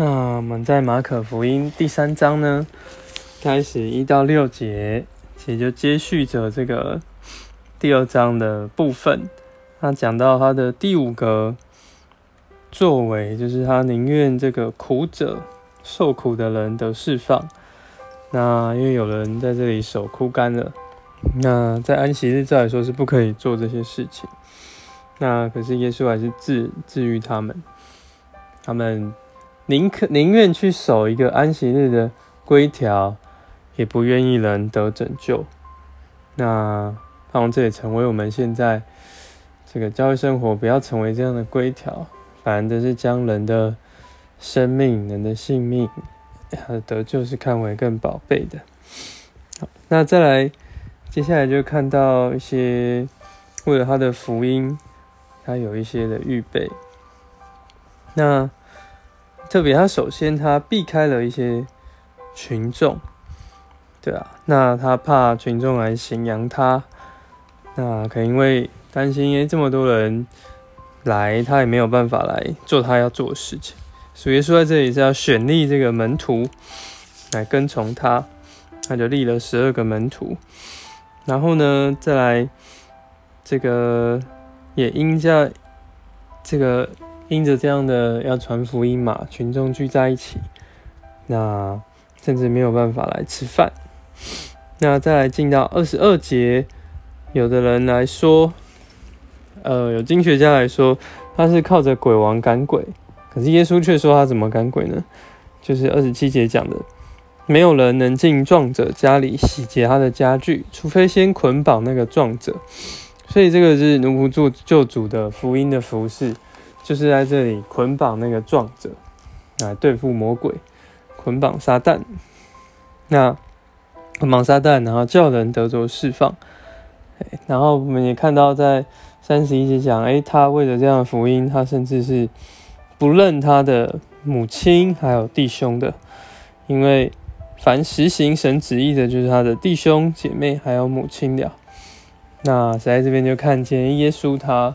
那我们在马可福音第三章呢，开始一到六节，其实就接续着这个第二章的部分。他讲到他的第五个作为，就是他宁愿这个苦者受苦的人得释放。那因为有人在这里手枯干了，那在安息日照来说是不可以做这些事情。那可是耶稣还是治治愈他们，他们。宁可宁愿去守一个安息日的规条，也不愿意人得拯救。那盼望这也成为我们现在这个教育生活，不要成为这样的规条，反而的是将人的生命、人的性命和得救是看为更宝贝的。好，那再来，接下来就看到一些为了他的福音，他有一些的预备。那。特别，他首先他避开了一些群众，对啊，那他怕群众来行扬他，那可能因为担心，因为这么多人来，他也没有办法来做他要做的事情。所以说在这里是要选立这个门徒来跟从他，他就立了十二个门徒，然后呢，再来这个也因在这个。因着这样的要传福音嘛，群众聚在一起，那甚至没有办法来吃饭。那再来进到二十二节，有的人来说，呃，有经学家来说，他是靠着鬼王赶鬼，可是耶稣却说他怎么赶鬼呢？就是二十七节讲的，没有人能进壮者家里洗劫他的家具，除非先捆绑那个壮者。所以这个是奴仆做救主的福音的服饰。就是在这里捆绑那个壮者来对付魔鬼，捆绑撒旦。那捆绑撒旦，然后叫人得着释放。然后我们也看到在三十一节讲，哎，他为了这样的福音，他甚至是不认他的母亲还有弟兄的，因为凡实行神旨意的，就是他的弟兄姐妹还有母亲了。那在这边就看见耶稣他。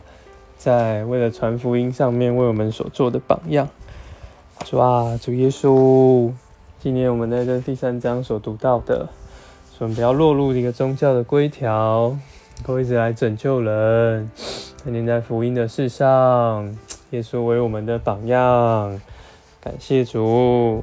在为了传福音上面为我们所做的榜样，主啊，主耶稣，今年我们在这第三章所读到的，我们不要落入一个宗教的规条，能够一直来拯救人，天天在福音的事上，耶稣为我们的榜样，感谢主。